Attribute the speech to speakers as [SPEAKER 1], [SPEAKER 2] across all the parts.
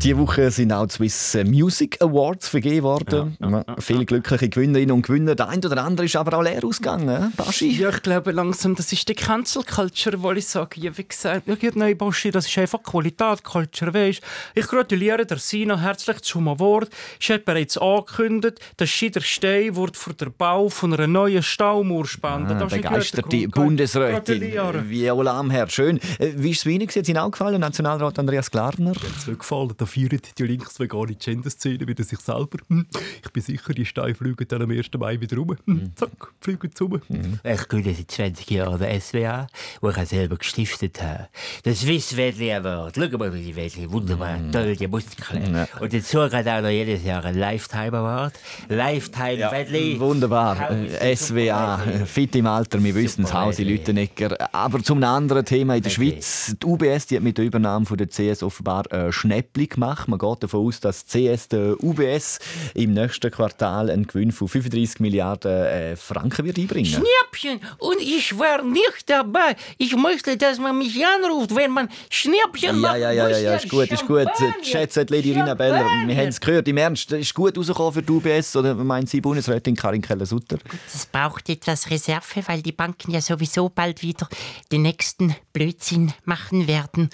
[SPEAKER 1] Diese Woche sind auch die Swiss Music Awards vergeben worden. Ja, ja, ja, Viele glückliche Gewinnerinnen und Gewinner. Der eine oder andere ist aber auch leer ausgegangen. Baschi?
[SPEAKER 2] Ja, ich glaube langsam, das ist die Cancel Culture, wo ich sage, ja, wie gesagt, ja, nein, Baschi, das ist einfach Qualität, Culture, weißt Ich gratuliere der Sina herzlich zum Award. Ich habe bereits angekündigt, dass der Stein wird für den Bau von einer neuen Staumauer spenden.
[SPEAKER 1] Ah, begeisterte Bundesrätin Viola Amherr. Schön. Äh, wie ist es Ihnen? Hat es Ihnen auch gefallen, Nationalrat Andreas Klarner?
[SPEAKER 3] Hat es gefallen feiern die linksvegane Gender-Szene wieder sich selber. Hm. Ich bin sicher, die Steine fliegen dann am 1. Mai wieder rum. Hm. Mhm. Zack, fliegen zu.
[SPEAKER 4] Mhm. Ich gehöre seit 20 Jahren der SWA, wo ich selber gestiftet habe. Das Swiss Wedley Award. Schau mal, wie die Wedley wunderbar, mhm. toll, die Muskeln. Ja. Und dazu gerade auch noch jedes Jahr ein Lifetime Award. Lifetime ja. Wedley.
[SPEAKER 1] Wunderbar. Äh, SWA, fit im Alter, wir wissen es, Hausi Lüttenegger. Aber zum anderen Thema in der Schweiz. Die UBS die hat mit der Übernahme von der CS offenbar äh, Schnäppli gemacht. Man geht davon aus, dass CS der UBS im nächsten Quartal einen Gewinn von 35 Milliarden äh, Franken wird einbringen.
[SPEAKER 5] Schnäppchen! Und ich war nicht dabei. Ich möchte, dass man mich anruft, wenn man Schnäppchen
[SPEAKER 1] macht. Ja, ja, ja, ja, ist gut, ist gut. Schätze Lady Rina Beller, wir haben es gehört. Im Ernst, ist gut rausgekommen für die UBS oder meint Sie Bundesrätin Karin Keller-Sutter?
[SPEAKER 6] Es braucht etwas Reserve, weil die Banken ja sowieso bald wieder den nächsten Blödsinn machen werden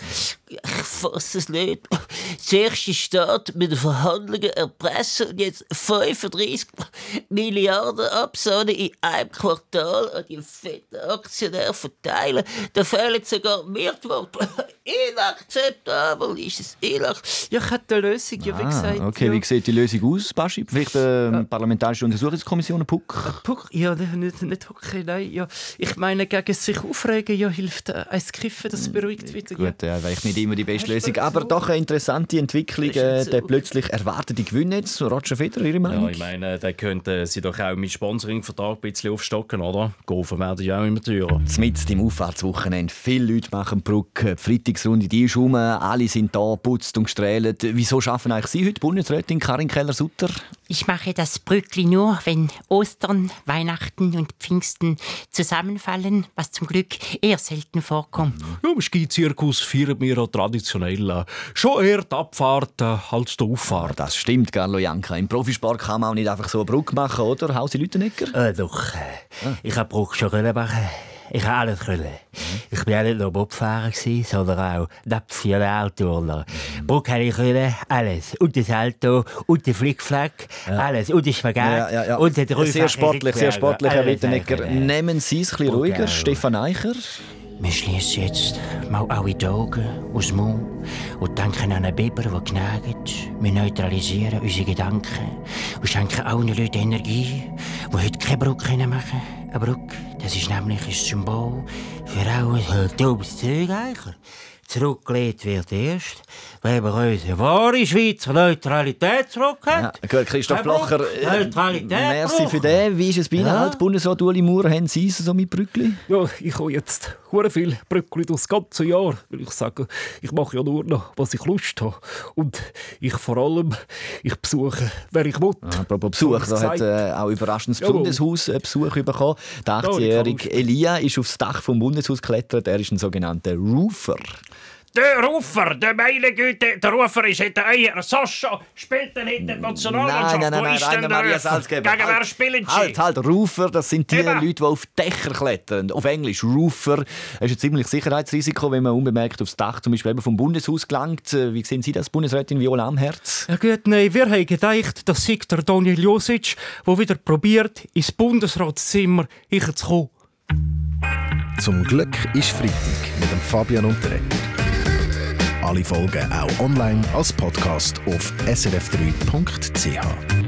[SPEAKER 5] ich fasse es nicht. Zuerst die Staat mit den Verhandlungen erpressen und jetzt 35 Milliarden Absahnen in einem Quartal an die fetten Aktionäre verteilen. Da fehlen sogar Mehrworte. Inakzeptabel ist es. Inakzeptabel.
[SPEAKER 2] Ja, ich hätte eine Lösung, ja, wie ah, gesagt.
[SPEAKER 1] Okay,
[SPEAKER 2] ja.
[SPEAKER 1] wie sieht die Lösung aus, Baschi? Vielleicht eine ja. parlamentarische Untersuchungskommission, PUC?
[SPEAKER 2] Äh, PUC? Ja, nicht, nicht okay, nein. Ja. Ich meine, gegen sich aufregen ja, hilft äh, ein Kiffen, das beruhigt wieder.
[SPEAKER 1] Gut, ja, weil ich nicht immer die beste Lösung. Aber doch eine interessante Entwicklung, äh, der plötzlich erwartete Gewinn jetzt. Roger Federer, Ihre Meinung?
[SPEAKER 7] Ja, ich meine, da könnten Sie doch auch mit Sponsoring-Vertrag ein bisschen aufstocken, oder? Golfen werden ja auch immer teurer.
[SPEAKER 1] Mit im Auffahrtswochenende. Viele Leute machen Brücke. Die Freitagsrunde die ist rum. Alle sind da, putzt und gestrahlt. Wieso schaffen eigentlich Sie heute Bundesrätin Karin Keller-Sutter?
[SPEAKER 6] Ich mache das Brückli nur, wenn Ostern, Weihnachten und Pfingsten zusammenfallen, was zum Glück eher selten vorkommt.
[SPEAKER 3] Ja, Im Skizirkus feiern wir traditionell äh, schon eher die Abfahrt äh, als die Auffahrt.
[SPEAKER 1] Das stimmt, Carlo Janka. Im Profisport kann man auch nicht einfach so eine Brücke machen, oder? Hausi Lütenegger?
[SPEAKER 4] Äh, doch. Äh, ah. Ich habe Brücke schon machen ich habe alles können. Ich war nicht nur Bobfahrer, sondern auch Napfionalturner. Mhm. Bruck habe ich können, alles. Und das Salto, und den Flickflack, ja. alles. Und den Spagat, ja, ja, und den
[SPEAKER 1] Sehr sportlich, sehr sportlich, Herr Wittenegger. Nehmen Sie es ein bisschen ruhiger, Stefan Eicher.
[SPEAKER 8] Wir schließen jetzt mal alle die Augen aus dem Mund und denken an einen Biber, der gnagt. Wir neutralisieren unsere Gedanken und schenken allen Leuten Energie, die heute keine Brücke machen können. Eine Brücke, das ist nämlich ein Symbol für alles dummes Zeug eigentlich. Zurückgelegt wird erst, wenn wir unsere wahre Schweizer Neutralität zurückhaben.
[SPEAKER 1] Ja, gut, Christoph Blocher, äh, Neutralität merci für den. Wie ist es bei Ihnen? Ja. Bundesrat Uli Maurer, haben Sie es so mit Brückli?
[SPEAKER 3] Ja, ich habe jetzt sehr viel Brückli das ganze Jahr, weil ich sage, ich mache ja nur noch, was ich Lust habe. Und ich vor allem, ich besuche, wer ich will.
[SPEAKER 1] Ah, apropos Besuch, da hat äh, auch überraschend das ja, Bundeshaus einen Besuch bekommen. Der 18-jährige Elia ist aufs Dach vom Bundeshaus geklettert. Er ist ein sogenannter Roofer.
[SPEAKER 9] Der Rufer, der meine Güte, der Rufer ist hinter Eier. Sascha spielt dann hinter der Nationalmannschaft.
[SPEAKER 1] Nein, nein, nein, nein, nein Maria Salzgeber.
[SPEAKER 9] Gegen wer spielen
[SPEAKER 1] sie? Halt, halt, Rufer, das sind die Eben. Leute, die auf Dächer klettern. Auf Englisch Rufer. Das ist ein ziemliches Sicherheitsrisiko, wenn man unbemerkt aufs Dach zum Beispiel vom Bundeshaus gelangt. Wie sehen Sie das, Bundesrätin Viola Amherz?
[SPEAKER 2] Ja gut, nein, wir haben gedacht, das sei der Daniel Josic, der wieder probiert, ins Bundesratszimmer zu kommen.
[SPEAKER 10] Zum Glück ist Freitag mit dem Fabian Unterreger. Alle Folgen auch online als Podcast auf srf3.ch.